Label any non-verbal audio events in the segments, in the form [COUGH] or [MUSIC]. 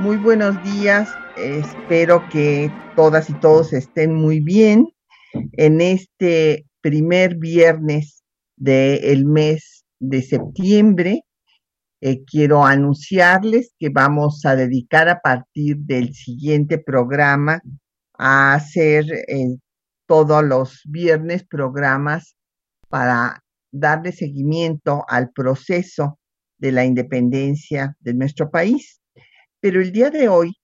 muy buenos días. Espero que todas y todos estén muy bien en este primer viernes del mes de septiembre. Eh, quiero anunciarles que vamos a dedicar a partir del siguiente programa a hacer eh, todos los viernes programas para darle seguimiento al proceso de la independencia de nuestro país. Pero el día de hoy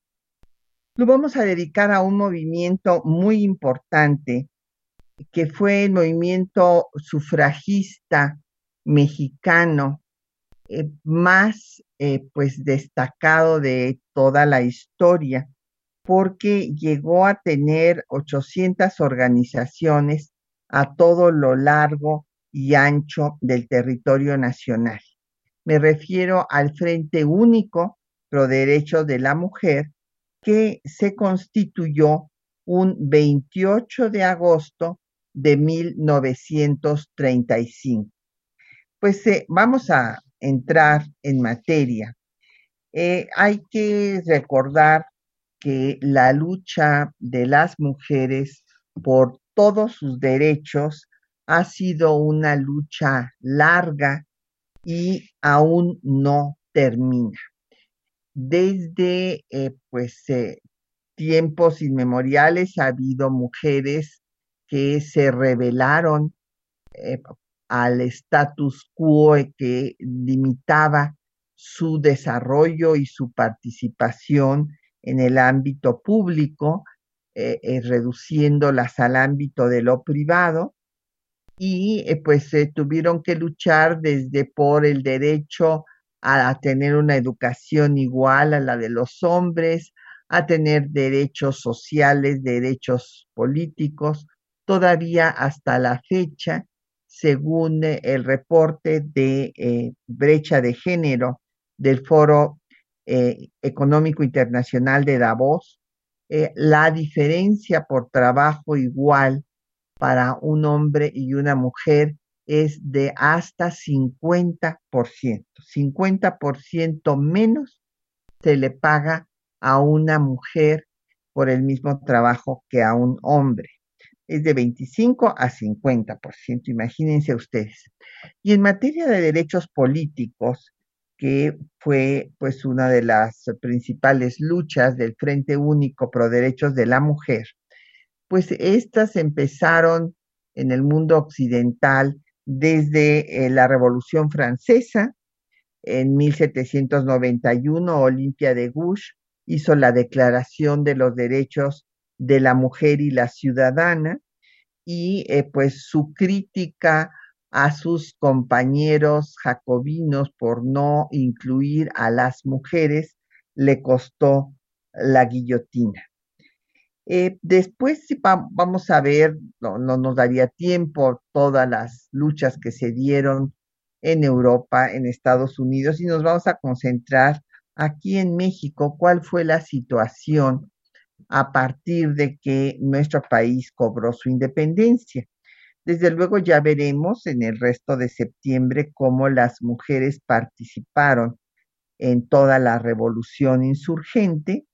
lo vamos a dedicar a un movimiento muy importante que fue el movimiento sufragista mexicano eh, más eh, pues destacado de toda la historia porque llegó a tener 800 organizaciones a todo lo largo y ancho del territorio nacional. Me refiero al Frente Único Pro Derechos de la Mujer, que se constituyó un 28 de agosto de 1935. Pues eh, vamos a entrar en materia. Eh, hay que recordar que la lucha de las mujeres por todos sus derechos ha sido una lucha larga y aún no termina. Desde eh, pues eh, tiempos inmemoriales ha habido mujeres que se rebelaron eh, al status quo que limitaba su desarrollo y su participación en el ámbito público, reduciéndolas al ámbito de lo privado y pues tuvieron que luchar desde por el derecho a, tener una educación igual a la de los hombres, a tener derechos sociales, derechos políticos, todavía hasta la fecha, según el reporte de brecha de género del Foro eh, Económico Internacional de Davos, eh, la diferencia por trabajo igual para un hombre y una mujer es de hasta 50%. 50% menos se le paga a una mujer por el mismo trabajo que a un hombre. Es de 25 a 50%, imagínense ustedes. Y en materia de derechos políticos, que fue pues una de las principales luchas del Frente Único Pro Derechos de la Mujer, pues estas empezaron en el mundo occidental desde eh, la Revolución Francesa. En 1791, Olimpia de Gouges hizo la Declaración de los Derechos de la Mujer y la Ciudadana y eh, pues su crítica a sus compañeros jacobinos por no incluir a las mujeres, le costó la guillotina. Eh, después vamos a ver, no, no, nos daría tiempo todas las luchas que se dieron en Europa, en Estados Unidos, y nos vamos a concentrar aquí en México, cuál fue la situación a partir de que nuestro país cobró su independencia. Desde luego ya veremos en el resto de septiembre cómo las mujeres participaron en toda la revolución insurgente,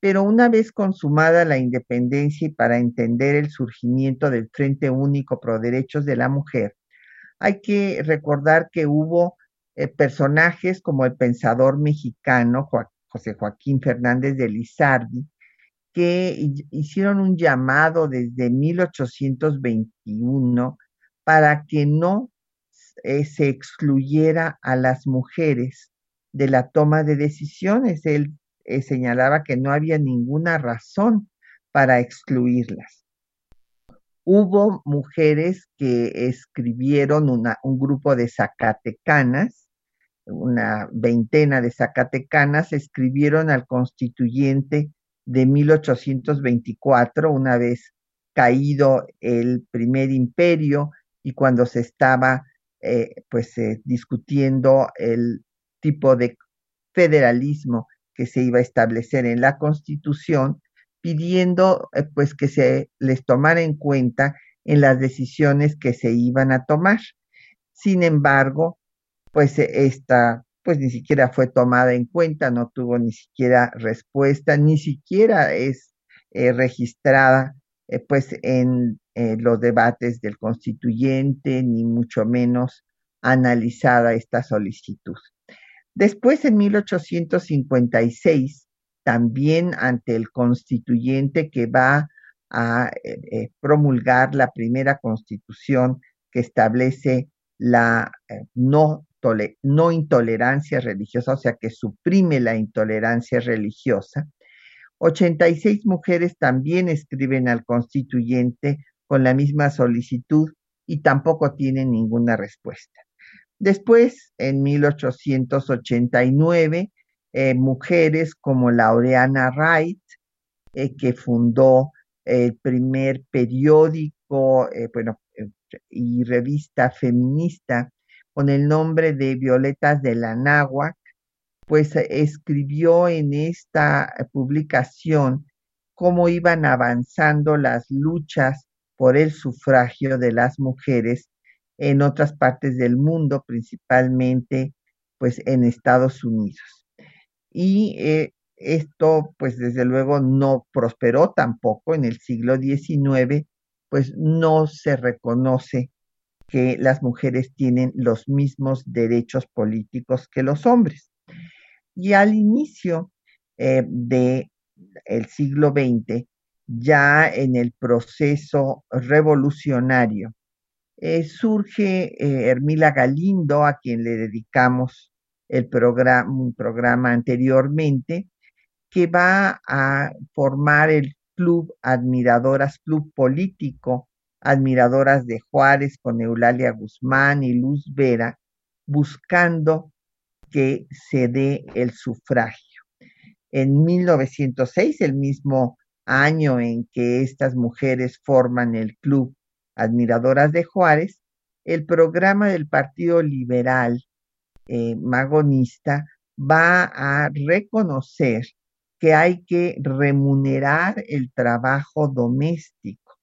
pero una vez consumada la independencia y para entender el surgimiento del Frente Único Pro Derechos de la Mujer, hay que recordar que hubo eh, personajes como el pensador mexicano José Joaquín Fernández de Lizardi, que hicieron un llamado desde 1821 para que no eh, se excluyera a las mujeres de la toma de decisiones. Eh, señalaba que no había ninguna razón para excluirlas. Hubo mujeres que escribieron un grupo de zacatecanas una veintena de zacatecanas escribieron al constituyente de 1824, una vez caído el primer imperio y cuando se estaba eh, pues eh, discutiendo el tipo de federalismo que se iba a establecer en la constitución, pidiendo eh, pues que se les tomara en cuenta en las decisiones que se iban a tomar. Sin embargo, pues esta pues ni siquiera fue tomada en cuenta, no tuvo ni siquiera respuesta, ni siquiera es registrada pues en los debates del constituyente, ni mucho menos analizada esta solicitud. Después, en 1856, también ante el constituyente que va a eh, eh, promulgar la primera constitución que establece la eh, no, no intolerancia religiosa, o sea, que suprime la intolerancia religiosa. 86 mujeres también escriben al constituyente con la misma solicitud y tampoco tienen ninguna respuesta. Después, en 1889, eh, mujeres como Laureana Wright, eh, que fundó el primer periódico eh, bueno, y revista feminista con el nombre de Violetas de la Náhuac, pues escribió en esta publicación cómo iban avanzando las luchas por el sufragio de las mujeres en otras partes del mundo, principalmente pues en Estados Unidos. Y eh, esto pues desde luego no prosperó tampoco en el siglo XIX, pues no se reconoce que las mujeres tienen los mismos derechos políticos que los hombres. Y al inicio eh, del siglo XX, ya en el proceso revolucionario, eh, surge eh, Hermila Galindo, a quien le dedicamos el programa, un programa anteriormente, que va a formar el Club Admiradoras, Club Político, Admiradoras de Juárez con Eulalia Guzmán y Luz Vera, buscando que se dé el sufragio. En 1906, el mismo año en que estas mujeres forman el club admiradoras de Juárez, el programa del Partido Liberal eh, Magonista va a reconocer que hay que remunerar el trabajo doméstico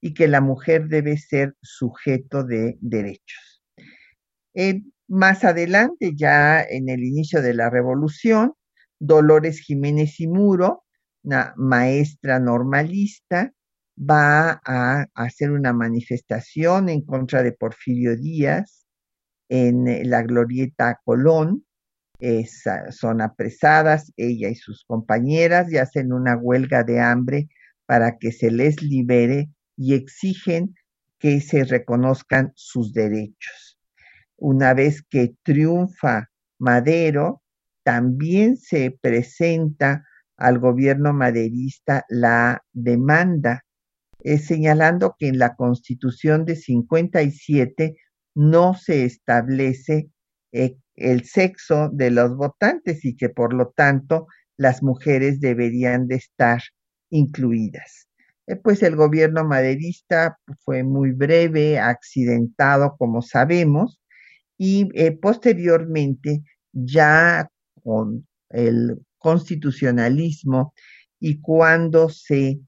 y que la mujer debe ser sujeto de derechos. Eh, más adelante, ya en el inicio de la revolución, Dolores Jiménez y Muro, una maestra normalista, va a hacer una manifestación en contra de Porfirio Díaz en eh, la glorieta Colón. son apresadas ella y sus compañeras y hacen una huelga de hambre para que se les libere y exigen que se reconozcan sus derechos. Una vez que triunfa Madero, también se presenta al gobierno maderista la demanda señalando que en la Constitución de 57 no se establece eh, el sexo de los votantes y que por lo tanto las mujeres deberían de estar incluidas. Eh, pues el gobierno maderista fue muy breve, accidentado, como sabemos, y eh, posteriormente ya con el constitucionalismo y cuando se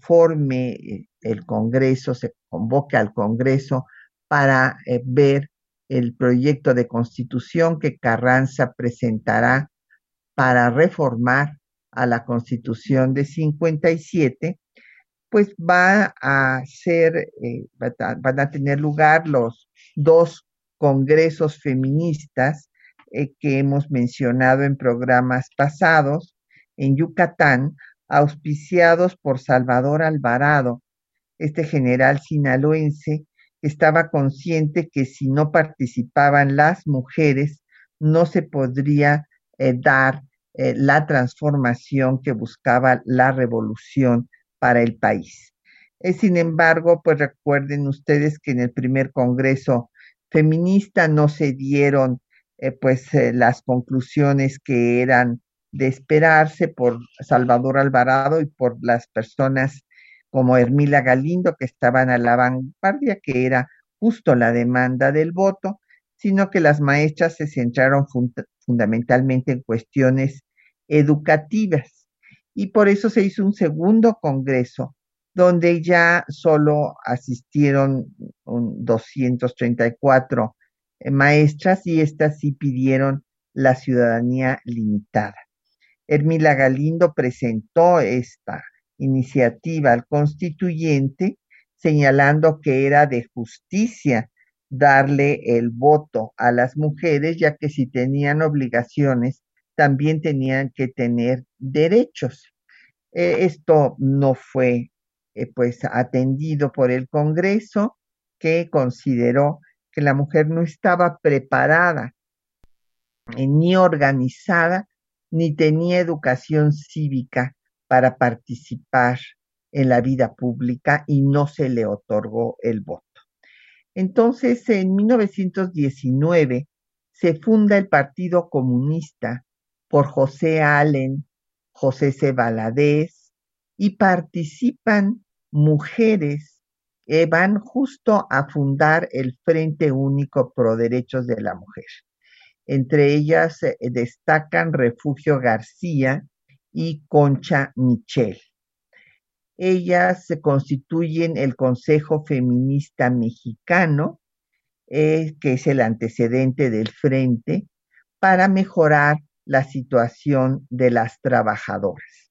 forme eh, el Congreso, se convoque al Congreso para eh, ver el proyecto de constitución que Carranza presentará para reformar a la constitución de 57, pues va a ser, eh, van a tener lugar los dos congresos feministas que hemos mencionado en programas pasados. En Yucatán, auspiciados por Salvador Alvarado. Este general sinaloense estaba consciente que si no participaban las mujeres, no se podría eh, dar eh, la transformación que buscaba la revolución para el país. Eh, sin embargo, pues recuerden ustedes que en el primer Congreso feminista no se dieron pues las conclusiones que eran de esperarse por Salvador Alvarado y por las personas como Hermila Galindo que estaban a la vanguardia, que era justo la demanda del voto, sino que las maestras se centraron fundamentalmente en cuestiones educativas. Y por eso se hizo un segundo congreso donde ya solo asistieron 234 eh, maestras y estas sí pidieron la ciudadanía limitada. Hermila Galindo presentó esta iniciativa al constituyente señalando que era de justicia darle el voto a las mujeres, ya que si tenían obligaciones, también tenían que tener derechos. Eh, esto no fue eh, pues atendido por el Congreso, que consideró que la mujer no estaba preparada ni organizada, ni tenía educación cívica para participar en la vida pública y no se le otorgó el voto. Entonces, en 1919 se funda el Partido Comunista por José Allen, José C. Valadez, y participan mujeres que van justo a fundar el Frente Único Pro Derechos de la Mujer. Entre ellas eh, destacan Refugio García y Concha Michel. Ellas se constituyen el Consejo Feminista Mexicano, eh, que es el antecedente del Frente, para mejorar la situación de las trabajadoras.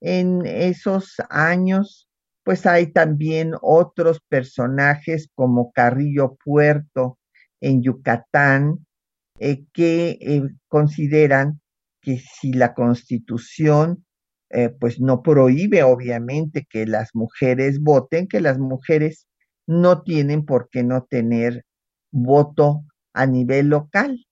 En esos años, pues hay también otros personajes como Carrillo Puerto en Yucatán, eh, que eh, consideran que si la constitución eh, pues no prohíbe obviamente que las mujeres voten, que las mujeres no tienen por qué no tener voto a nivel local.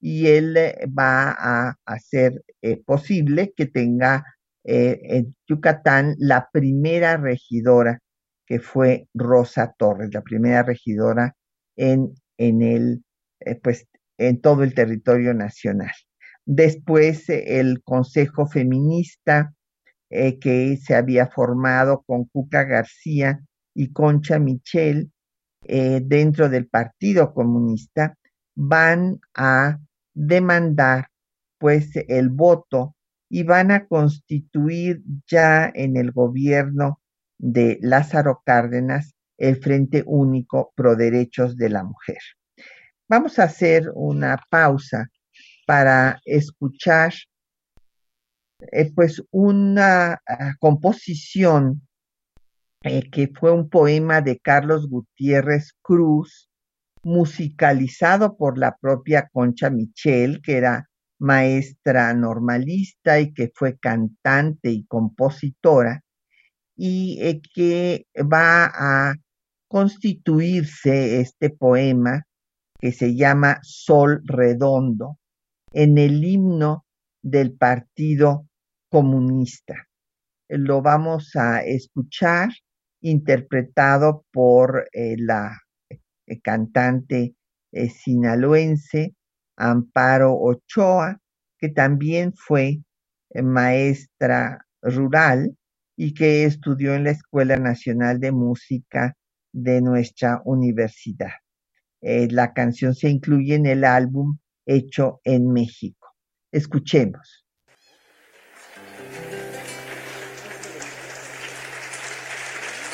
Y él va a hacer posible que tenga en Yucatán la primera regidora que fue Rosa Torres, la primera regidora en, en el, pues, en todo el territorio nacional. Después el Consejo Feminista eh, que se había formado con Cuca García y Concha Michel eh, dentro del Partido Comunista, van a demandar pues el voto y van a constituir ya en el gobierno de Lázaro Cárdenas el Frente Único Pro Derechos de la Mujer. Vamos a hacer una pausa para escuchar eh, pues una ah, composición eh, que fue un poema de Carlos Gutiérrez Cruz, musicalizado por la propia Concha Michel, que era maestra normalista y que fue cantante y compositora, y eh, que va a constituirse este poema que se llama Sol Redondo en el himno del Partido Comunista. Lo vamos a escuchar interpretado por eh, la eh, cantante eh, sinaloense Amparo Ochoa, que también fue maestra rural y que estudió en la Escuela Nacional de Música de nuestra universidad. La canción se incluye en el álbum Hecho en México. Escuchemos.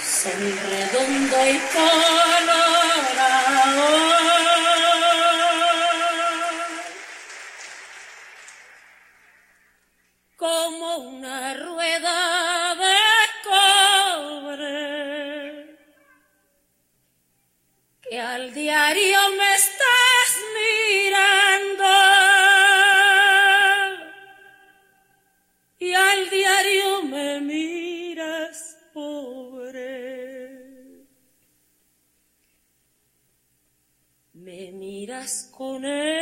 Son redondo y colorado. Como una rueda diario me estás mirando. diario me miras, pobre. Me miras con el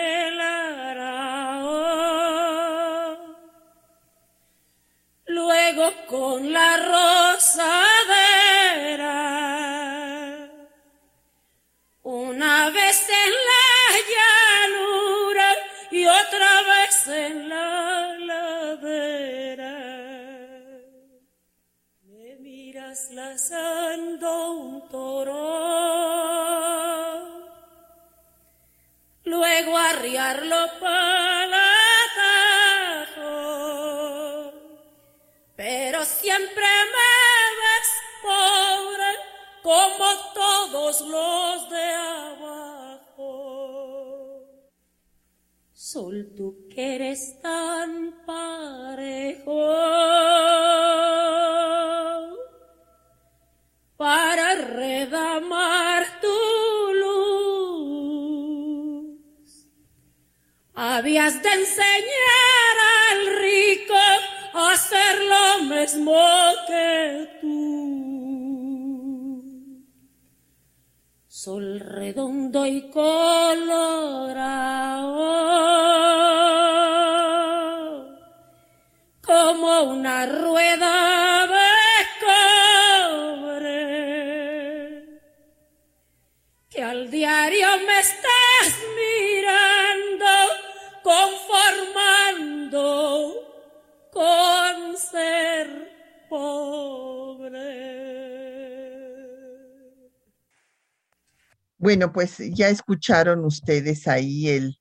Bueno, pues ya escucharon ustedes ahí el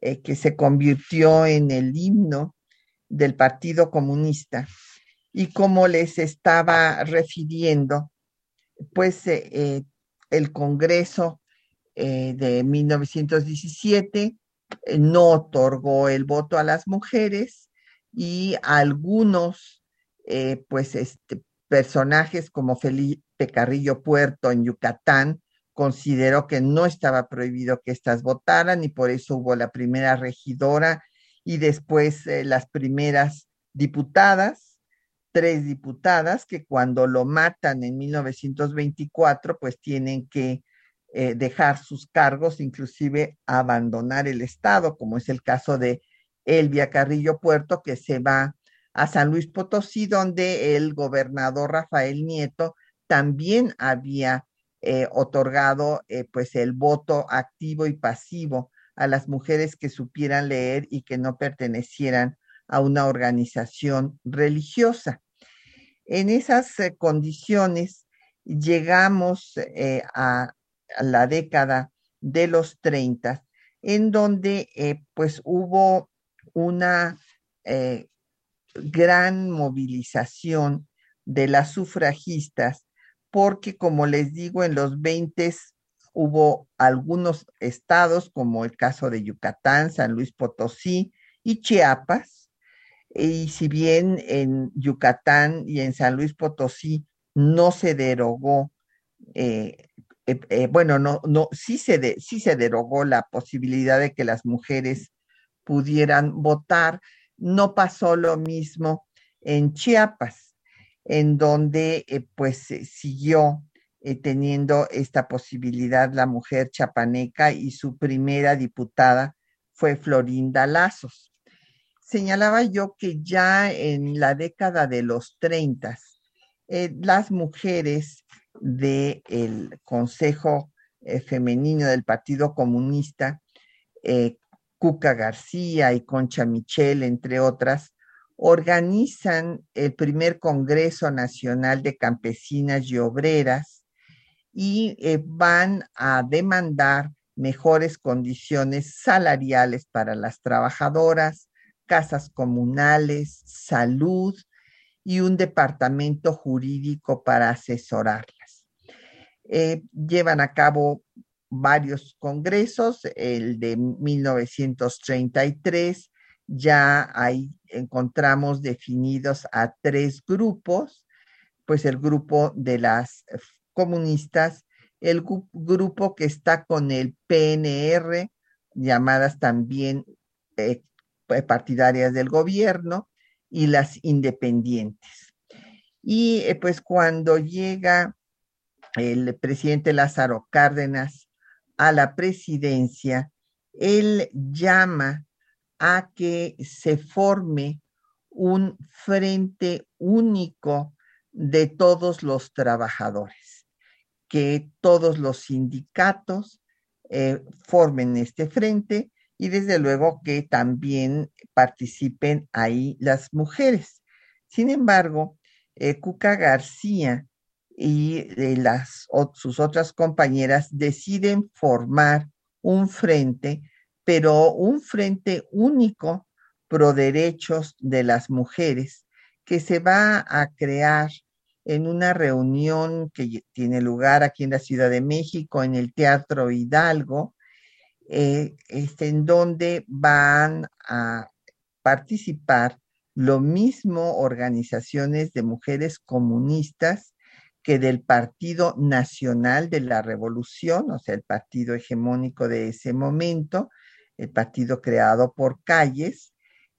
eh, que se convirtió en el himno del Partido Comunista y como les estaba refiriendo, pues eh, eh, el Congreso de 1917 eh, no otorgó el voto a las mujeres y algunos pues este, personajes como Felipe Carrillo Puerto en Yucatán consideró que no estaba prohibido que éstas votaran y por eso hubo la primera regidora y después eh, las primeras diputadas, tres diputadas que cuando lo matan en 1924 pues tienen que eh, dejar sus cargos, inclusive abandonar el Estado, como es el caso de Elvia Carrillo Puerto, que se va a San Luis Potosí, donde el gobernador Rafael Nieto también había eh, otorgado eh, pues el voto activo y pasivo a las mujeres que supieran leer y que no pertenecieran a una organización religiosa. En esas eh, condiciones llegamos a, a la década de los 30, en donde pues hubo una gran movilización de las sufragistas, porque como les digo, en los 20 hubo algunos estados, como el caso de Yucatán, San Luis Potosí y Chiapas, y si bien en Yucatán y en San Luis Potosí no se derogó, eh, eh, eh, bueno, no, no, sí se, de- sí se derogó la posibilidad de que las mujeres pudieran votar, no pasó lo mismo en Chiapas, en donde eh, pues eh, siguió eh, teniendo esta posibilidad la mujer chapaneca y su primera diputada fue Florinda Lazos. Señalaba yo que ya en la década de los 30, eh, las mujeres del Consejo Femenino del Partido Comunista, Cuca García y Concha Michel, entre otras, organizan el primer Congreso Nacional de Campesinas y Obreras y eh, van a demandar mejores condiciones salariales para las trabajadoras, casas comunales, salud y un departamento jurídico para asesorarlas. Eh, llevan a cabo varios congresos, el de 1933, ya ahí encontramos definidos a tres grupos, pues el grupo de las comunistas, el grupo que está con el PNR, llamadas también eh, eh, partidarias del gobierno, y las independientes. Y eh, pues cuando llega el presidente Lázaro Cárdenas a la presidencia, él llama a que se forme un frente único de todos los trabajadores, que todos los sindicatos eh, formen este frente y desde luego que también participen ahí las mujeres. Sin embargo, eh, Cuca García y las, sus otras compañeras deciden formar un frente, pero un frente único pro derechos de las mujeres que se va a crear en una reunión que tiene lugar aquí en la Ciudad de México, en el Teatro Hidalgo, eh, este, en donde van a participar lo mismo organizaciones de mujeres comunistas que del Partido Nacional de la Revolución, o sea, el partido hegemónico de ese momento, el partido creado por calles,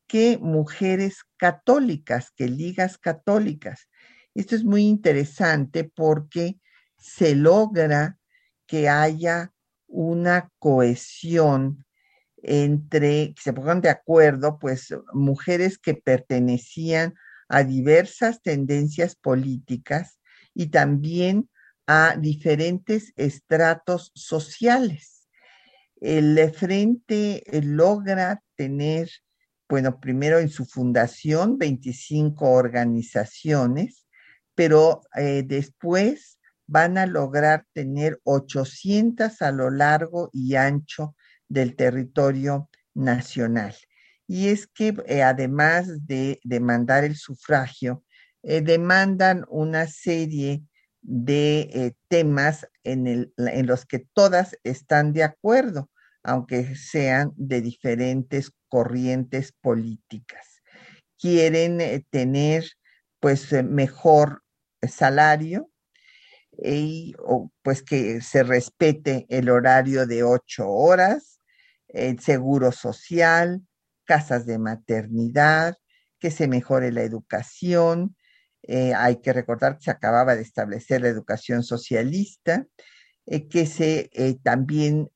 que mujeres católicas, que ligas católicas. Esto es muy interesante porque se logra que haya una cohesión entre, que se pongan de acuerdo, pues mujeres que pertenecían a diversas tendencias políticas y también a diferentes estratos sociales. El frente logra tener, bueno, primero en su fundación 25 organizaciones, pero eh, después van a lograr tener 800 a lo largo y ancho del territorio nacional. Y es que eh, además de demandar el sufragio, eh, demandan una serie de eh, temas en, los que todas están de acuerdo, aunque sean de diferentes corrientes políticas. Quieren tener pues mejor salario, y pues que se respete el horario de ocho horas, el seguro social, casas de maternidad, que se mejore la educación. Eh, hay que recordar que se acababa de establecer la educación socialista, eh, que se eh, también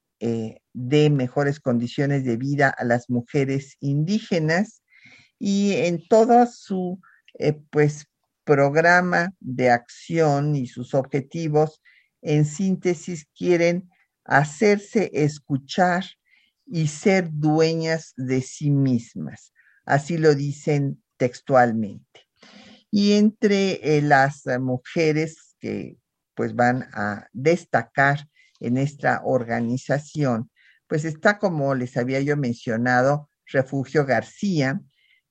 dé mejores condiciones de vida a las mujeres indígenas y en todo su pues programa de acción y sus objetivos, en síntesis, quieren hacerse escuchar y ser dueñas de sí mismas. Así lo dicen textualmente. Y entre eh, las mujeres que pues van a destacar en esta organización, pues está como les había yo mencionado, Refugio García,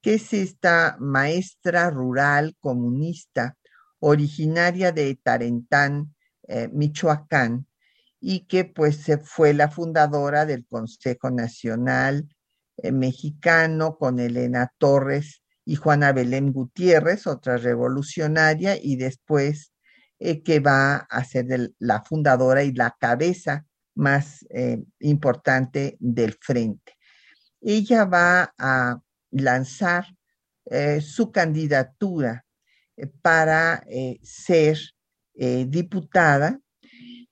que es esta maestra rural comunista originaria de Tarentán, eh, Michoacán, y que pues fue la fundadora del Consejo Nacional eh, Mexicano con Elena Torres y Juana Belén Gutiérrez, otra revolucionaria, y después eh, que va a ser la fundadora y la cabeza más eh, importante del frente. Ella va a lanzar su candidatura para ser diputada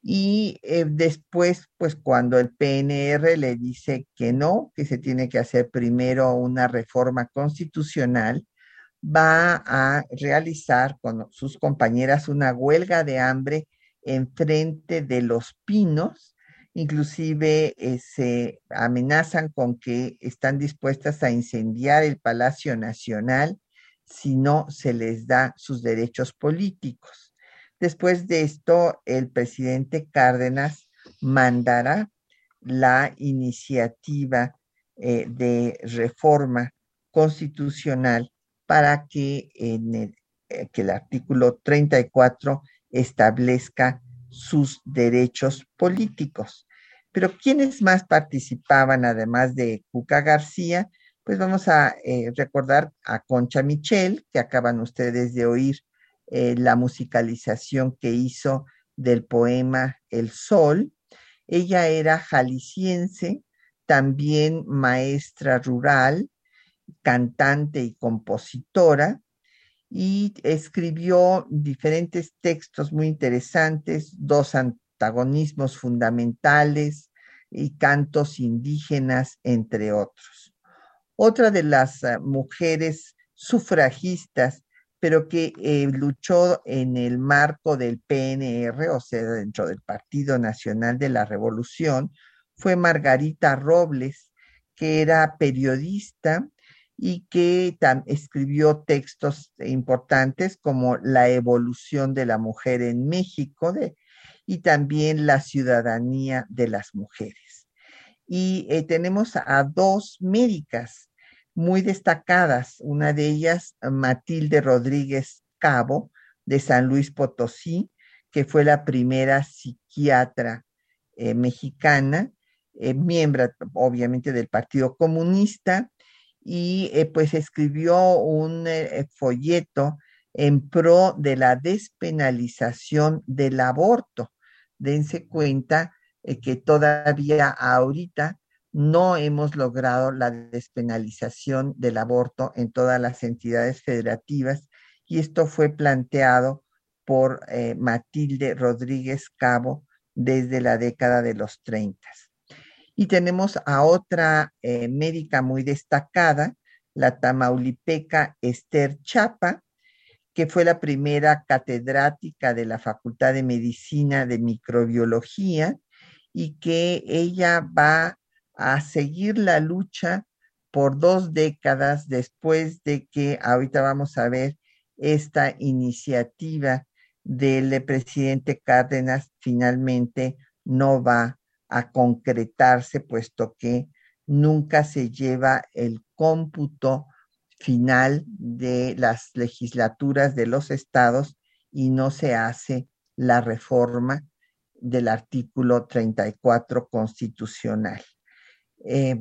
y eh, después, pues cuando el PNR le dice que no, que se tiene que hacer primero una reforma constitucional, va a realizar con sus compañeras una huelga de hambre en frente de los pinos, inclusive eh, se amenazan con que están dispuestas a incendiar el Palacio Nacional si no se les da sus derechos políticos. Después de esto, el presidente Cárdenas mandará la iniciativa eh, de reforma constitucional para que, eh, el artículo 34 establezca sus derechos políticos. Pero ¿quiénes más participaban además de Cuca García? Pues vamos a eh, recordar a Concha Michel, que acaban ustedes de oír eh, la musicalización que hizo del poema El Sol. Ella era jalisciense, también maestra rural, cantante y compositora, y escribió diferentes textos muy interesantes, dos antagonismos fundamentales y cantos indígenas, entre otros. Otra de las eh, mujeres sufragistas pero que eh, luchó en el marco del PNR, o sea, dentro del Partido Nacional de la Revolución, fue Margarita Robles, que era periodista y que escribió textos importantes como La evolución de la mujer en México y también La ciudadanía de las mujeres. Y eh, tenemos a dos médicas muy destacadas, una de ellas Matilde Rodríguez Cabo, de San Luis Potosí, que fue la primera psiquiatra eh, mexicana, eh, miembro obviamente del Partido Comunista, y eh, pues escribió un folleto en pro de la despenalización del aborto. Dense cuenta que todavía ahorita no hemos logrado la despenalización del aborto en todas las entidades federativas y esto fue planteado por eh, Matilde Rodríguez Cabo desde la década de los 30. Y tenemos a otra eh, médica muy destacada, la tamaulipeca Esther Chapa, que fue la primera catedrática de la Facultad de Medicina de Microbiología y que ella va a seguir la lucha por dos décadas después de que ahorita vamos a ver esta iniciativa del presidente Cárdenas finalmente no va a concretarse, puesto que nunca se lleva el cómputo final de las legislaturas de los estados y no se hace la reforma del artículo 34 constitucional. Eh,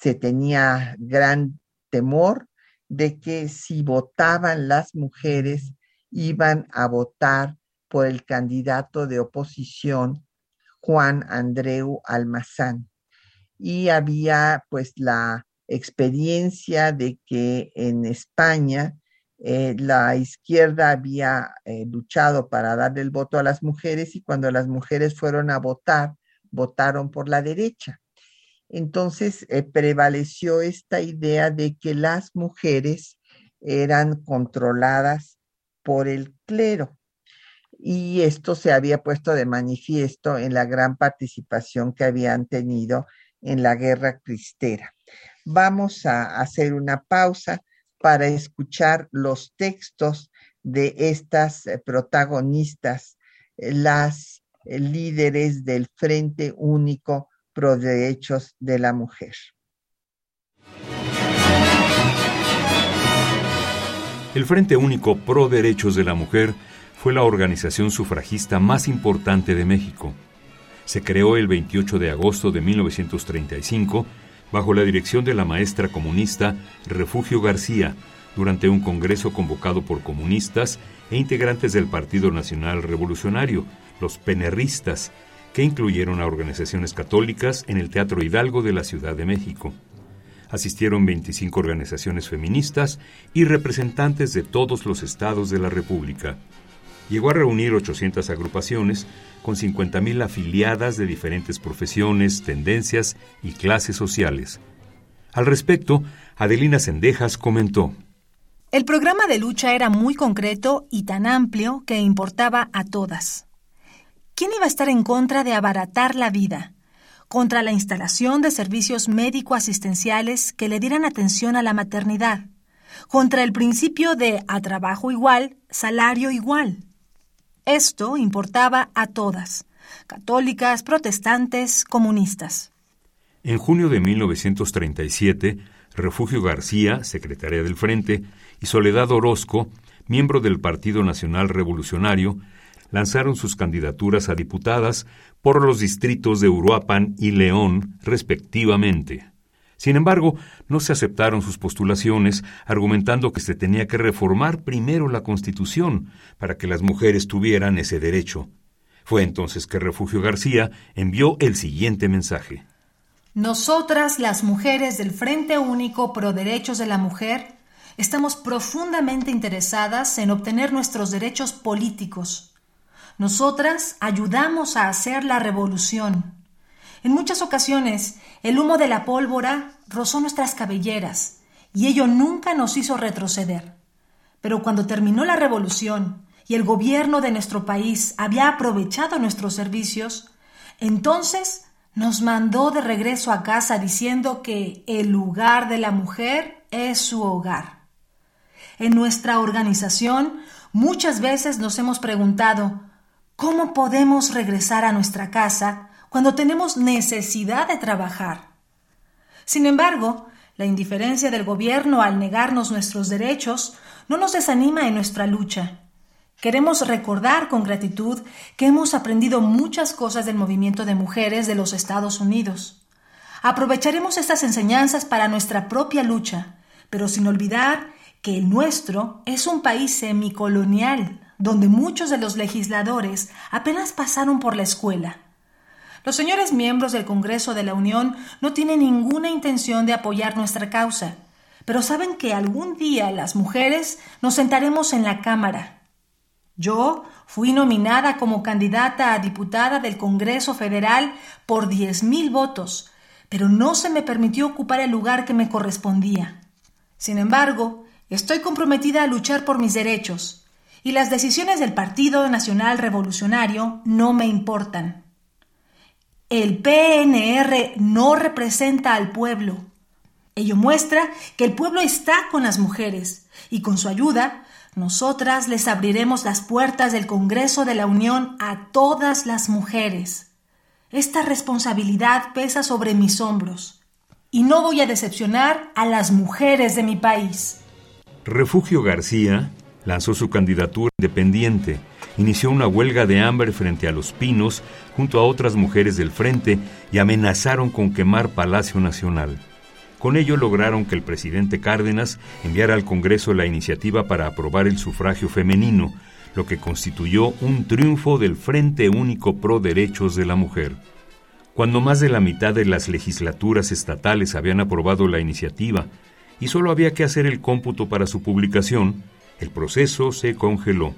se tenía gran temor de que si votaban las mujeres, iban a votar por el candidato de oposición, Juan Andreu Almazán. Y había pues la experiencia de que en España eh, la izquierda había eh, luchado para darle el voto a las mujeres y cuando las mujeres fueron a votar, votaron por la derecha. Entonces eh, prevaleció esta idea de que las mujeres eran controladas por el clero. Y esto se había puesto de manifiesto en la gran participación que habían tenido en la guerra cristera. Vamos a hacer una pausa para escuchar los textos de estas eh, protagonistas, eh, las líderes del Frente Único pro derechos de la mujer. El Frente Único Pro Derechos de la Mujer fue la organización sufragista más importante de México. Se creó el 28 de agosto de 1935 bajo la dirección de la maestra comunista Refugio García durante un congreso convocado por comunistas e integrantes del Partido Nacional Revolucionario, los penerristas, que incluyeron a organizaciones católicas en el Teatro Hidalgo de la Ciudad de México. Asistieron 25 organizaciones feministas y representantes de todos los estados de la República. Llegó a reunir 800 agrupaciones con 50.000 afiliadas de diferentes profesiones, tendencias y clases sociales. Al respecto, Adelina Sendejas comentó. El programa de lucha era muy concreto y tan amplio que importaba a todas. ¿Quién iba a estar en contra de abaratar la vida? Contra la instalación de servicios médico-asistenciales que le dieran atención a la maternidad. Contra el principio de a trabajo igual, salario igual. Esto importaba a todas, católicas, protestantes, comunistas. En junio de 1937, Refugio García, secretaria del Frente, y Soledad Orozco, miembro del Partido Nacional Revolucionario, lanzaron sus candidaturas a diputadas por los distritos de Uruapan y León, respectivamente. Sin embargo, no se aceptaron sus postulaciones, argumentando que se tenía que reformar primero la Constitución para que las mujeres tuvieran ese derecho. Fue entonces que Refugio García envió el siguiente mensaje. Nosotras, las mujeres del Frente Único Pro Derechos de la Mujer, estamos profundamente interesadas en obtener nuestros derechos políticos, nosotras ayudamos a hacer la revolución. En muchas ocasiones, el humo de la pólvora rozó nuestras cabelleras y ello nunca nos hizo retroceder. Pero cuando terminó la revolución y el gobierno de nuestro país había aprovechado nuestros servicios, entonces nos mandó de regreso a casa diciendo que el lugar de la mujer es su hogar. En nuestra organización muchas veces nos hemos preguntado, ¿cómo podemos regresar a nuestra casa cuando tenemos necesidad de trabajar? Sin embargo, la indiferencia del gobierno al negarnos nuestros derechos no nos desanima en nuestra lucha. Queremos recordar con gratitud que hemos aprendido muchas cosas del movimiento de mujeres de los Estados Unidos. Aprovecharemos estas enseñanzas para nuestra propia lucha, pero sin olvidar que el nuestro es un país semicolonial, donde muchos de los legisladores apenas pasaron por la escuela. Los señores miembros del Congreso de la Unión no tienen ninguna intención de apoyar nuestra causa, pero saben que algún día las mujeres nos sentaremos en la Cámara yo fui nominada como candidata a diputada del Congreso Federal por diez mil votos, pero no se me permitió ocupar el lugar que me correspondía. Sin embargo, estoy comprometida a luchar por mis derechos, y las decisiones del Partido Nacional Revolucionario no me importan. El PNR no representa al pueblo. Ello muestra que el pueblo está con las mujeres, y con su ayuda nosotras les abriremos las puertas del Congreso de la Unión a todas las mujeres. Esta responsabilidad pesa sobre mis hombros y no voy a decepcionar a las mujeres de mi país. Refugio García lanzó su candidatura independiente, inició una huelga de hambre frente a Los Pinos junto a otras mujeres del frente y amenazaron con quemar Palacio Nacional. Con ello lograron que el presidente Cárdenas enviara al Congreso la iniciativa para aprobar el sufragio femenino, lo que constituyó un triunfo del Frente Único Pro Derechos de la Mujer. Cuando más de la mitad de las legislaturas estatales habían aprobado la iniciativa y solo había que hacer el cómputo para su publicación, el proceso se congeló.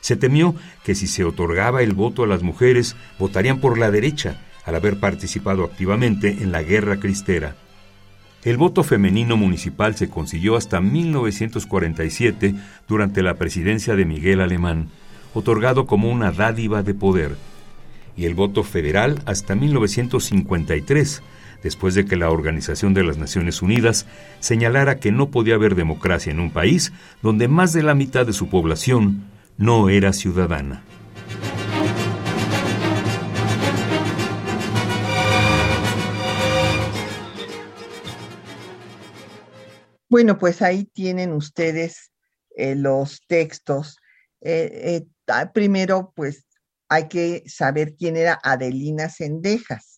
Se temió que si se otorgaba el voto a las mujeres, votarían por la derecha, al haber participado activamente en la guerra cristera. El voto femenino municipal se consiguió hasta 1947 durante la presidencia de Miguel Alemán, otorgado como una dádiva de poder, y el voto federal hasta 1953, después de que la Organización de las Naciones Unidas señalara que no podía haber democracia en un país donde más de la mitad de su población no era ciudadana. Bueno, pues ahí tienen ustedes eh, los textos. Eh, eh, ah, primero, pues hay que saber quién era Adelina Sendejas,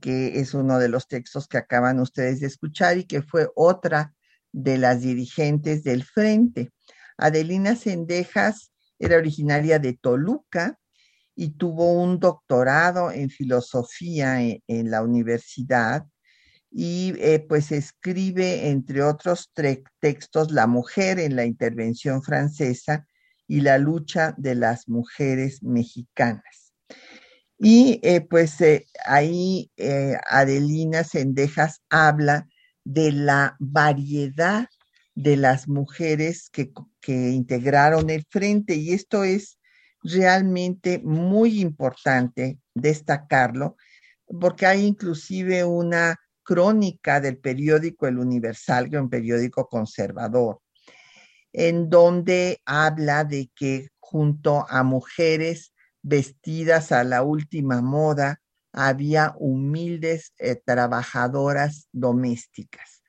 que es uno de los textos que acaban ustedes de escuchar y que fue otra de las dirigentes del frente. Adelina Sendejas era originaria de Toluca y tuvo un doctorado en filosofía en la universidad y eh, pues escribe, entre otros textos, La mujer en la intervención francesa y la lucha de las mujeres mexicanas. Y eh, pues eh, ahí Adelina Sendejas habla de la variedad de las mujeres que, que integraron el frente y esto es realmente muy importante destacarlo porque hay inclusive una crónica del periódico El Universal, que es un periódico conservador, en donde habla de que junto a mujeres vestidas a la última moda, había humildes eh, trabajadoras domésticas.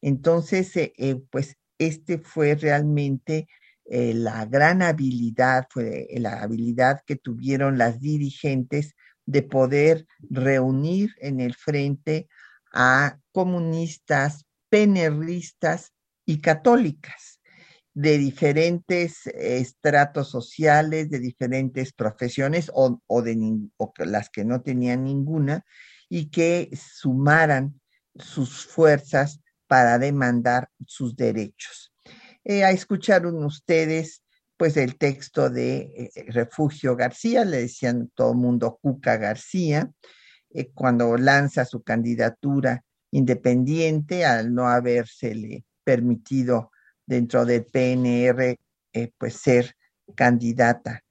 Entonces, eh, eh, pues este fue realmente la gran habilidad, fue la habilidad que tuvieron las dirigentes de poder reunir en el frente a comunistas, penerristas y católicas de diferentes estratos sociales, de diferentes profesiones o, de las que no tenían ninguna y que sumaran sus fuerzas para demandar sus derechos. Eh, escucharon ustedes pues el texto de eh, Refugio García, le decían todo el mundo Cuca García, eh, cuando lanza su candidatura independiente al no habérsele permitido dentro del PNR eh, pues ser candidata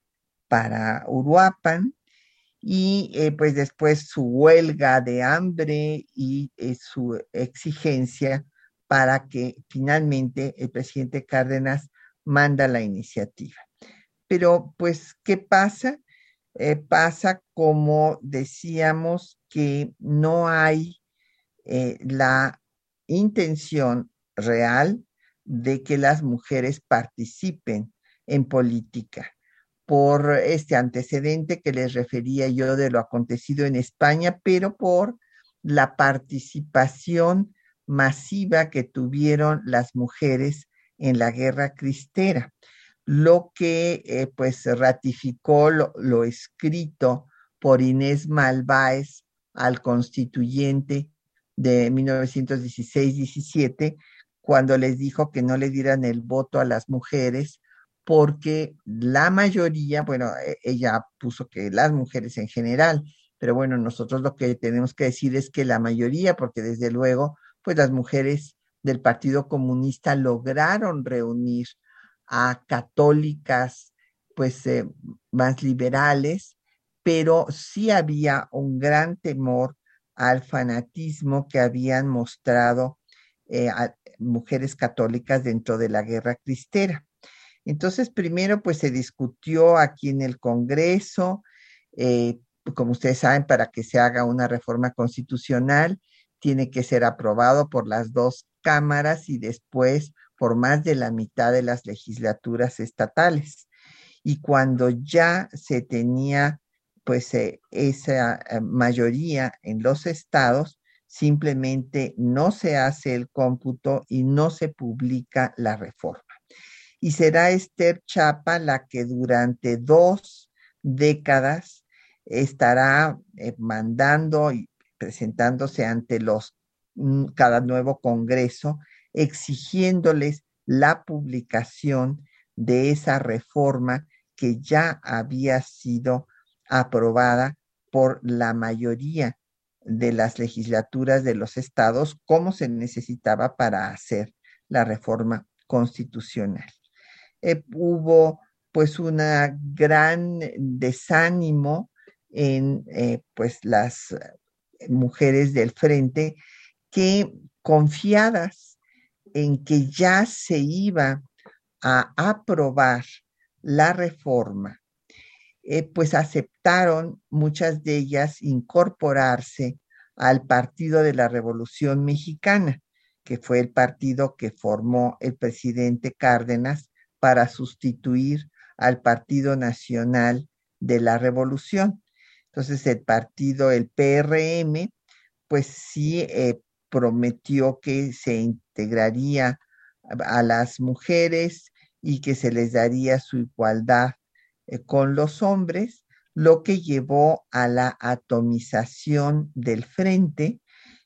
para Uruapan y eh, pues después su huelga de hambre y su exigencia para que finalmente el presidente Cárdenas manda la iniciativa. Pero pues, ¿qué pasa? Eh, pasa como decíamos que no hay eh, la intención real de que las mujeres participen en política por este antecedente que les refería yo de lo acontecido en España, pero por la participación masiva que tuvieron las mujeres en la guerra cristera, lo que eh, pues ratificó lo, lo, escrito por Inés Malváez al constituyente de 1916-17, cuando les dijo que no le dieran el voto a las mujeres porque la mayoría, bueno, e, ella puso que las mujeres en general, pero bueno, nosotros lo que tenemos que decir es que la mayoría, porque desde luego, pues las mujeres del Partido Comunista lograron reunir a católicas, pues eh, más liberales, pero sí había un gran temor al fanatismo que habían mostrado eh, mujeres católicas dentro de la guerra cristera. Entonces, primero, pues se discutió aquí en el Congreso, eh, como ustedes saben, para que se haga una reforma constitucional, tiene que ser aprobado por las dos cámaras y después por más de la mitad de las legislaturas estatales. Y cuando ya se tenía pues eh, esa eh, mayoría en los estados, simplemente no se hace el cómputo y no se publica la reforma. Y será Esther Chapa la que durante dos décadas estará eh, mandando y presentándose ante los mm, cada nuevo congreso exigiéndoles la publicación de esa reforma que ya había sido aprobada por la mayoría de las legislaturas de los estados como se necesitaba para hacer la reforma constitucional. Eh, hubo pues una gran desánimo en eh, pues las mujeres del frente que confiadas en que ya se iba a aprobar la reforma, eh, pues aceptaron muchas de ellas incorporarse al Partido de la Revolución Mexicana, que fue el partido que formó el presidente Cárdenas para sustituir al Partido Nacional de la Revolución. Entonces el partido, el PRM, pues sí eh, prometió que se integraría a las mujeres y que se les daría su igualdad eh, con los hombres, lo que llevó a la atomización del frente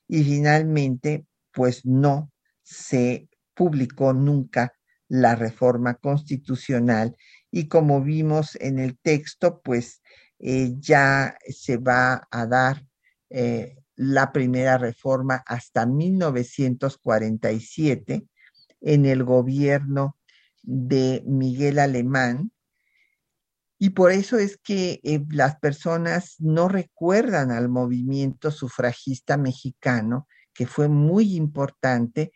y finalmente pues no se publicó nunca la reforma constitucional y como vimos en el texto, pues eh, ya se va a dar eh, la primera reforma hasta 1947 en el gobierno de Miguel Alemán. Y por eso es que eh, las personas no recuerdan al movimiento sufragista mexicano, que fue muy importante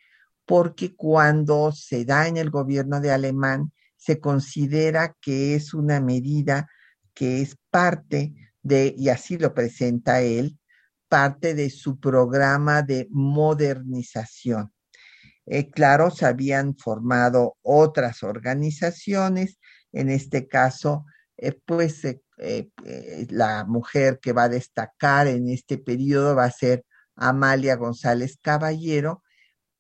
porque cuando se da en el gobierno de Alemán, se considera que es una medida que es parte de, y así lo presenta él, parte de su programa de modernización. Eh, claro, se habían formado otras organizaciones, en este caso, eh, pues eh, la mujer que va a destacar en este periodo va a ser Amalia González Caballero,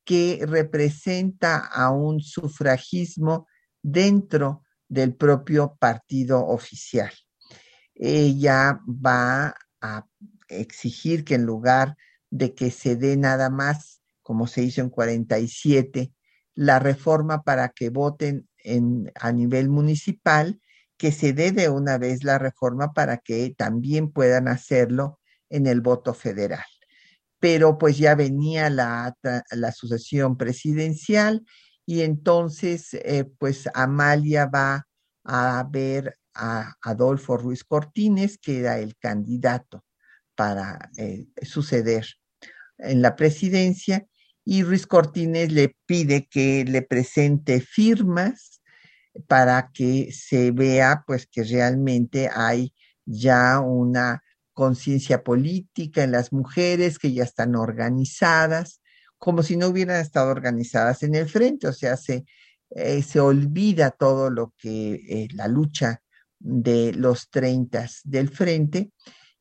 que representa a un sufragismo dentro del propio partido oficial. Ella va a exigir que en lugar de que se dé nada más, como se hizo en 47, la reforma para que voten en, a nivel municipal, que se dé de una vez la reforma para que también puedan hacerlo en el voto federal. Pero pues ya venía la, sucesión presidencial y entonces eh, pues Amalia va a ver a Adolfo Ruiz Cortines, que era el candidato para eh, suceder en la presidencia, y Ruiz Cortines le pide que le presente firmas para que se vea pues que realmente hay ya una conciencia política en las mujeres que ya están organizadas, como si no hubieran estado organizadas en el frente, o sea, se, eh, se olvida todo lo que eh, la lucha de los 30 del frente.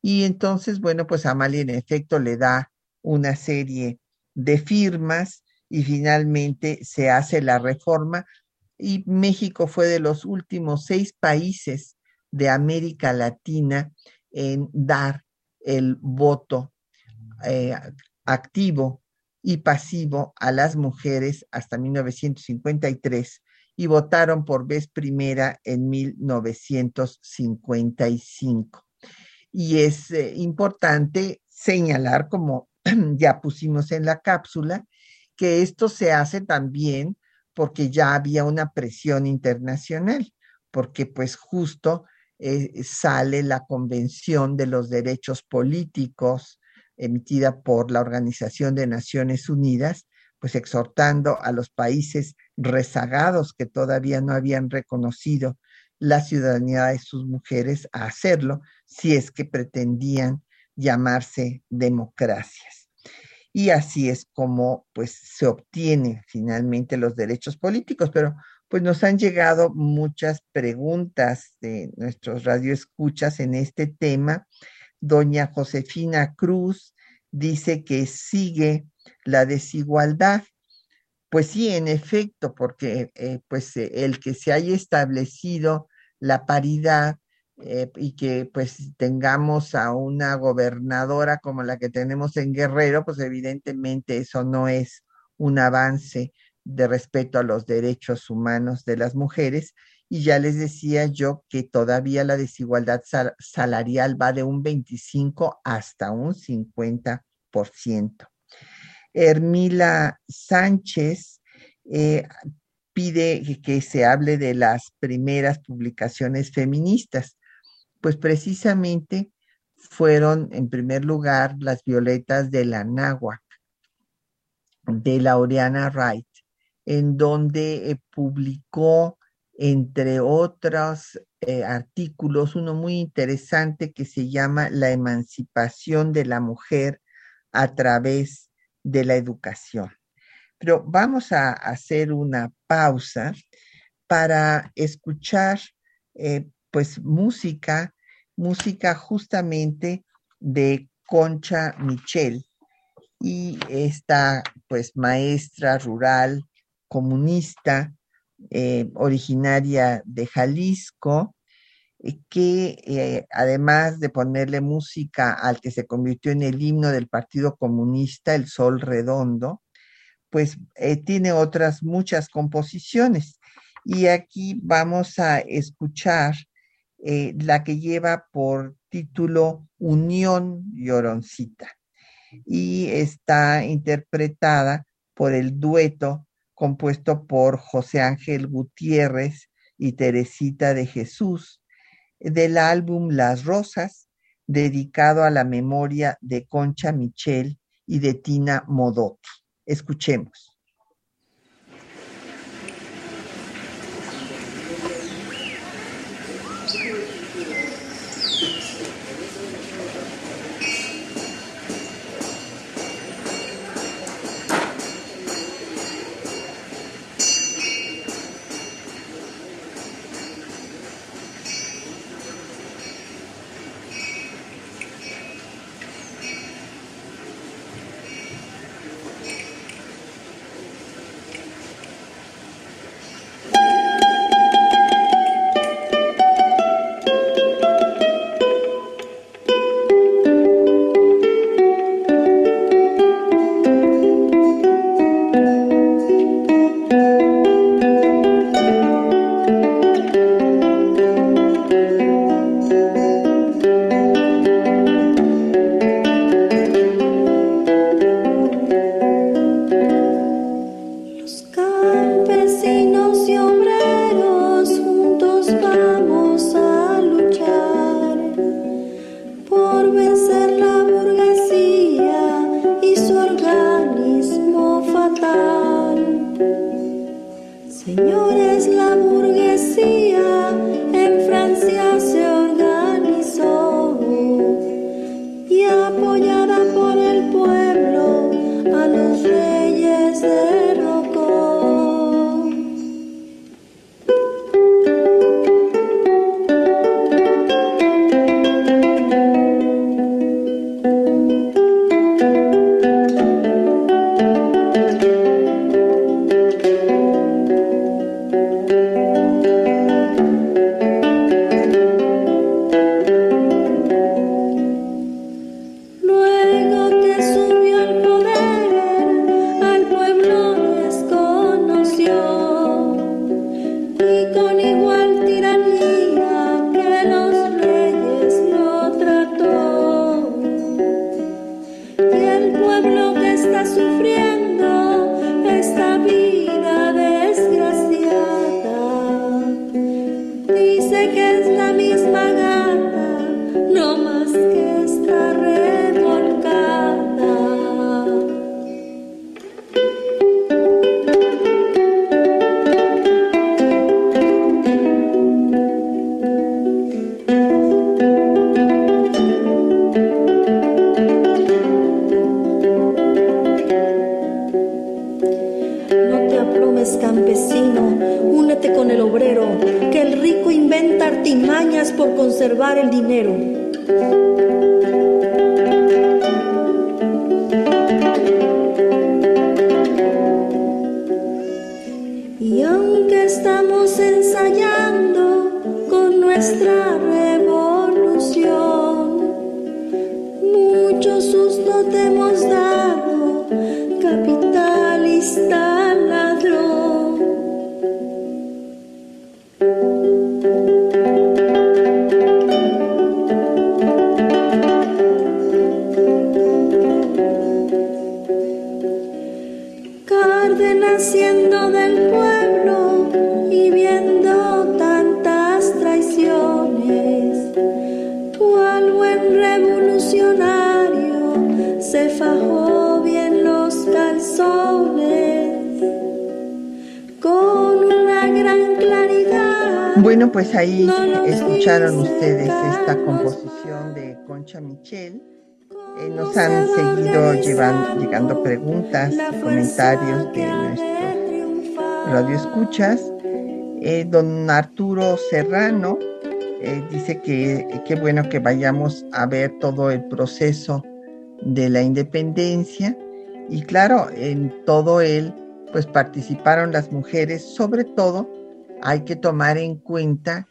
Y entonces, bueno, pues Amalia en efecto le da una serie de firmas y finalmente se hace la reforma y México fue de los últimos seis países de América Latina en dar el voto eh, activo y pasivo a las mujeres hasta 1953 y votaron por vez primera en 1955. Y es eh, importante señalar, como [CLEARS THROAT] ya pusimos en la cápsula, que esto se hace también porque ya había una presión internacional, porque pues justo eh, sale la Convención de los Derechos Políticos emitida por la Organización de Naciones Unidas, pues exhortando a los países rezagados que todavía no habían reconocido la ciudadanía de sus mujeres a hacerlo si es que pretendían llamarse democracias. Y así es como pues se obtienen finalmente los derechos políticos, pero pues nos han llegado muchas preguntas de nuestros radioescuchas en este tema Doña Josefina Cruz dice que sigue la desigualdad. Pues sí, en efecto, porque eh, pues eh, el que se haya establecido la paridad eh, y que pues tengamos a una gobernadora como la que tenemos en Guerrero, pues evidentemente eso no es un avance de respeto a los derechos humanos de las mujeres y ya les decía yo que todavía la desigualdad salarial va de un 25 hasta un 50%. Hermila Sánchez eh, pide que se hable de las primeras publicaciones feministas, pues precisamente fueron en primer lugar las violetas de la náhuac de Laureana Wright, en donde eh, publicó entre otros eh, artículos, uno muy interesante que se llama La emancipación de la mujer a través de la educación. Pero vamos a hacer una pausa para escuchar eh, pues música, música justamente de Concha Michel y esta pues maestra rural comunista eh, originaria de Jalisco, eh, que eh, además de ponerle música al que se convirtió en el himno del Partido Comunista, El Sol Redondo, pues tiene otras muchas composiciones. Y aquí vamos a escuchar la que lleva por título Unión Lloroncita y está interpretada por el dueto compuesto por José Ángel Gutiérrez y Teresita de Jesús, del álbum Las Rosas, dedicado a la memoria de Concha Michel y de Tina Modotti. Escuchemos. Llegando preguntas y comentarios de nuestros radioescuchas. Eh, don Arturo Serrano eh, dice que qué bueno que vayamos a ver todo el proceso de la independencia. Y claro, en todo él pues participaron las mujeres, sobre todo hay que tomar en cuenta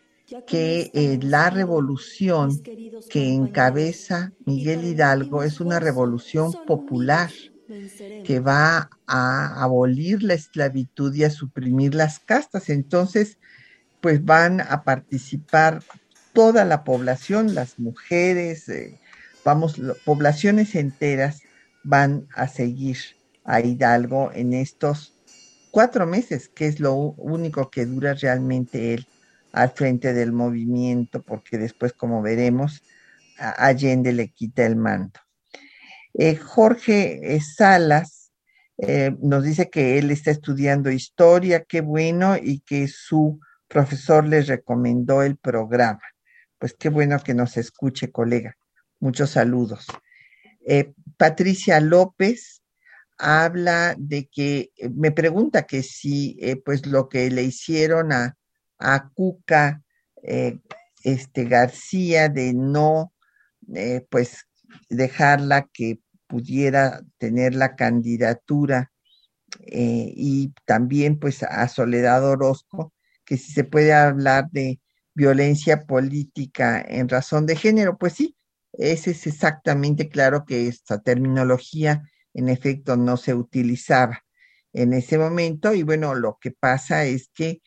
que eh, la revolución que encabeza Miguel Hidalgo es una revolución popular que va a abolir la esclavitud y a suprimir las castas. Entonces, pues van a participar toda la población, las mujeres, eh, vamos, poblaciones enteras van a seguir a Hidalgo en estos cuatro meses, que es lo único que dura realmente él al frente del movimiento, porque después, como veremos, Allende le quita el mando. Eh, Jorge eh, Salas eh, nos dice que él está estudiando historia, qué bueno, y que su profesor les recomendó el programa. Pues qué bueno que nos escuche, colega. Muchos saludos. Patricia López habla de que, me pregunta que si pues lo que le hicieron a, a Cuca este, García de no pues dejarla que pudiera tener la candidatura eh, y también pues a Soledad Orozco, que si se puede hablar de violencia política en razón de género, pues sí, ese es exactamente claro que esta terminología en efecto no se utilizaba en ese momento y bueno, lo que pasa es que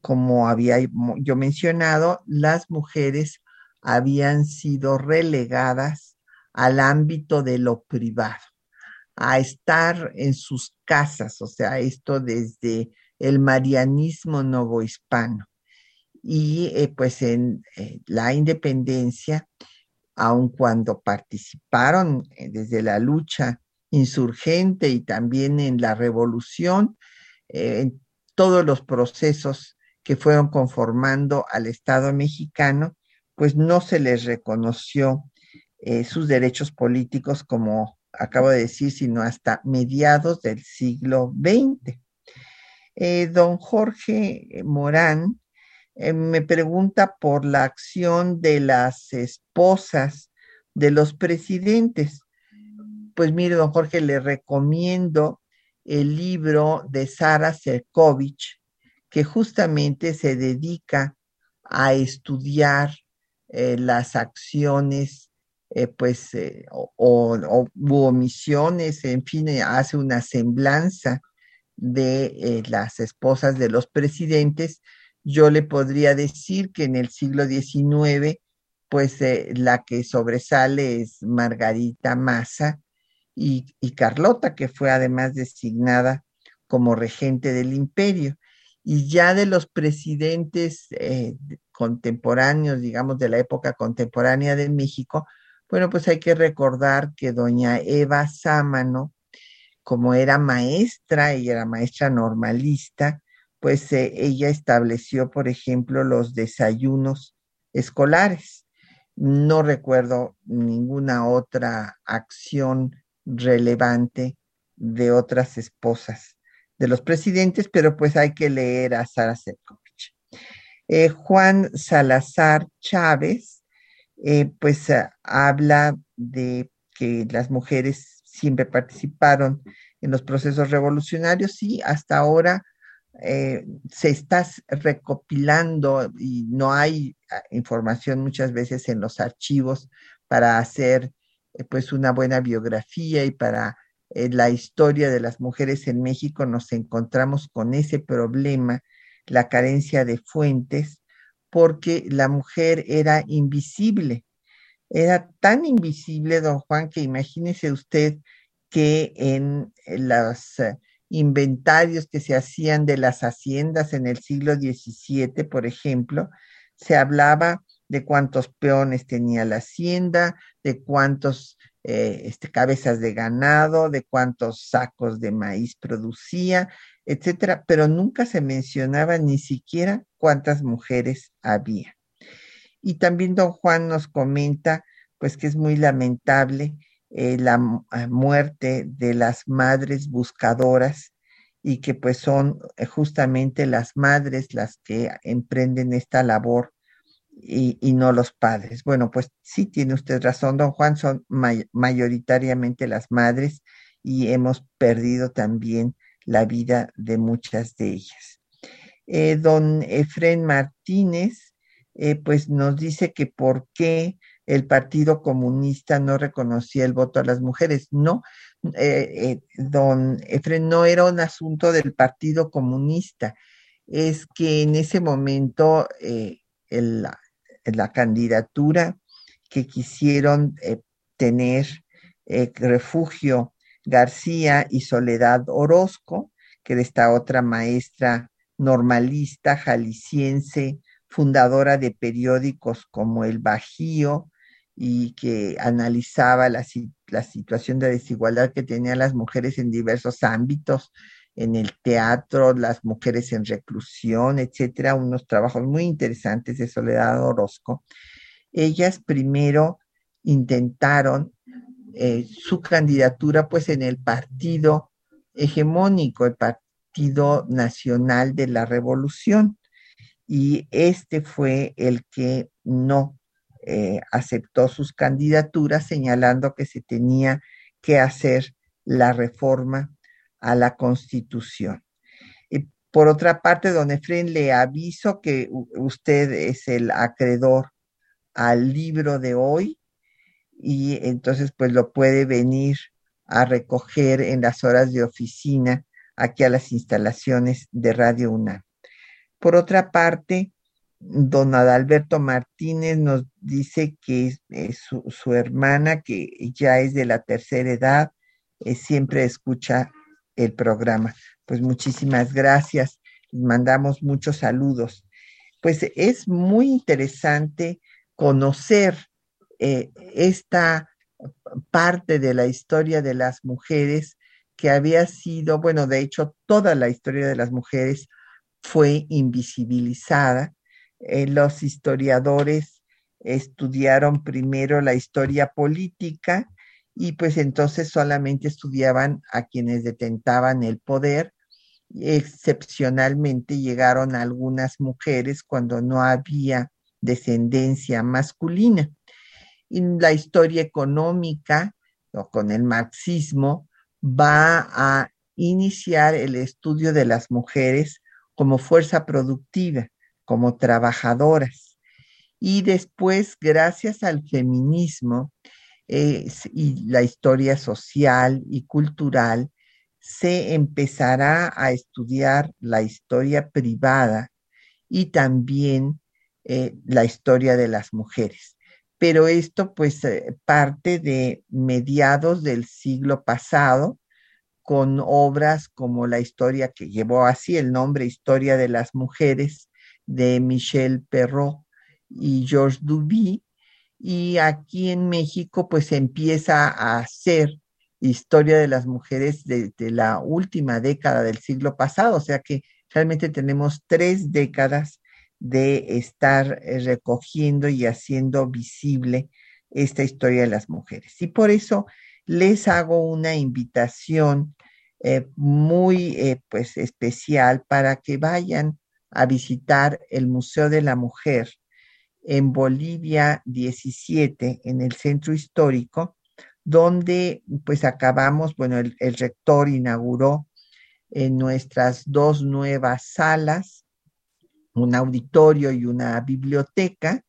como había yo mencionado, las mujeres habían sido relegadas al ámbito de lo privado, a estar en sus casas, o sea, esto desde el marianismo novohispano. Y eh, pues en eh, la independencia, aun cuando participaron eh, desde la lucha insurgente y también en la revolución, en todos los procesos que fueron conformando al Estado mexicano, pues no se les reconoció eh, sus derechos políticos, como acabo de decir, sino hasta mediados del siglo XX. Eh, don Jorge Morán eh, me pregunta por la acción de las esposas de los presidentes. Pues mire, don Jorge, le recomiendo el libro de Sara Serkovich, que justamente se dedica a estudiar las acciones, eh, pues, eh, o, o, u omisiones, en fin, hace una semblanza de las esposas de los presidentes. Yo le podría decir que en el siglo XIX, pues, la que sobresale es Margarita Massa, y, y, Carlota, que fue además designada como regente del imperio. Y ya de los presidentes eh, contemporáneos, digamos, de la época contemporánea de México, bueno, pues hay que recordar que doña Eva Sámano, como era maestra, y era maestra normalista, pues eh, ella estableció, por ejemplo, los desayunos escolares. No recuerdo ninguna otra acción relevante de otras esposas de los presidentes, pero pues hay que leer a Sara Sepkovich. Eh, Juan Salazar Chávez, eh, pues habla de que las mujeres siempre participaron en los procesos revolucionarios y hasta ahora eh, se está recopilando y no hay ah, información muchas veces en los archivos para hacer eh, pues una buena biografía y para eh, la historia de las mujeres en México nos encontramos con ese problema, la carencia de fuentes, porque la mujer era invisible. Era tan invisible, don Juan, que imagínese usted que en los eh, inventarios que se hacían de las haciendas en el siglo XVII, por ejemplo, se hablaba de cuántos peones tenía la hacienda, de cuántos eh, este, cabezas de ganado, de cuántos sacos de maíz producía, etcétera, pero nunca se mencionaba ni siquiera cuántas mujeres había. Y también don Juan nos comenta, pues que es muy lamentable eh, la eh, muerte de las madres buscadoras y que pues son eh, justamente las madres las que emprenden esta labor y, no los padres. Bueno, pues sí tiene usted razón, don Juan, son mayoritariamente las madres y hemos perdido también la vida de muchas de ellas. don Efren Martínez, pues nos dice que por qué el Partido Comunista no reconocía el voto a las mujeres. No, eh, eh, don Efren, no era un asunto del Partido Comunista, es que en ese momento eh, la candidatura que quisieron tener refugio García y Soledad Orozco, que era esta otra maestra normalista jalisciense, fundadora de periódicos como El Bajío, y que analizaba la, situación de desigualdad que tenían las mujeres en diversos ámbitos, en el teatro, las mujeres en reclusión, etcétera, unos trabajos muy interesantes de Soledad Orozco. Ellas primero intentaron eh, su candidatura pues en el partido hegemónico, el Partido Nacional de la Revolución, y este fue el que no eh, aceptó sus candidaturas señalando que se tenía que hacer la reforma a la constitución. Por otra parte, don Efren, le aviso que usted es el acreedor al libro de hoy y entonces pues lo puede venir a recoger en las horas de oficina aquí a las instalaciones de Radio UNAM. Por otra parte, Don Adalberto Martínez nos dice que su, hermana, que ya es de la tercera edad, eh, siempre escucha el programa. Pues muchísimas gracias. Mandamos muchos saludos. Pues es muy interesante conocer eh, esta parte de la historia de las mujeres que había sido, bueno, de hecho, toda la historia de las mujeres fue invisibilizada eh, los historiadores estudiaron primero la historia política y pues entonces solamente estudiaban a quienes detentaban el poder. Excepcionalmente llegaron algunas mujeres cuando no había descendencia masculina. Y la historia económica o con el marxismo va a iniciar el estudio de las mujeres como fuerza productiva como trabajadoras. Y después, gracias al feminismo y la historia social y cultural, se empezará a estudiar la historia privada y también eh, la historia de las mujeres. Pero esto pues eh, parte de mediados del siglo pasado, con obras como la historia que llevó así el nombre Historia de las Mujeres de Michel Perrault y Georges Duby. Y aquí en México pues empieza a hacer historia de las mujeres desde la última década del siglo pasado, o sea que realmente tenemos tres décadas de estar eh, recogiendo y haciendo visible esta historia de las mujeres. Y por eso les hago una invitación eh, muy eh, pues especial para que vayan a visitar el Museo de la Mujer en Bolivia 17, en el centro histórico, donde pues acabamos, bueno, el, rector inauguró en nuestras dos nuevas salas, un auditorio y una biblioteca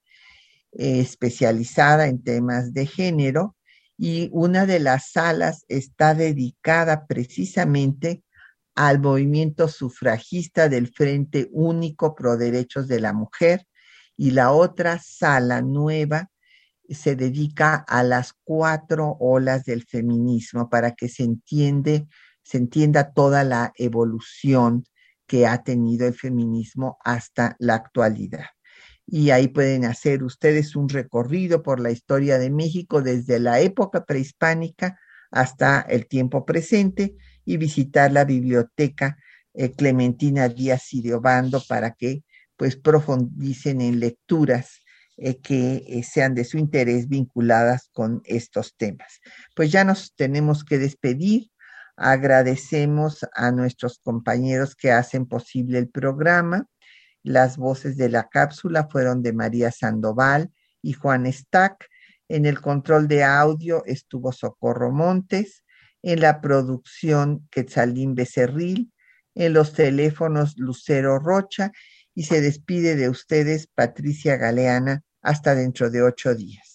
eh, especializada en temas de género, y una de las salas está dedicada precisamente al movimiento sufragista del Frente Único Pro Derechos de la Mujer y la otra sala nueva se dedica a las cuatro olas del feminismo para que se entiende, se entienda toda la evolución que ha tenido el feminismo hasta la actualidad y ahí pueden hacer ustedes un recorrido por la historia de México desde la época prehispánica hasta el tiempo presente y visitar la biblioteca eh, Clementina Díaz y para que pues profundicen en lecturas eh, que eh, sean de su interés vinculadas con estos temas. Pues ya nos tenemos que despedir. Agradecemos a nuestros compañeros que hacen posible el programa las voces de la cápsula fueron de María Sandoval y Juan Stack. En el control de audio estuvo Socorro Montes. En la producción Quetzalín Becerril. En los teléfonos Lucero Rocha. Y se despide de ustedes Patricia Galeana hasta dentro de ocho días.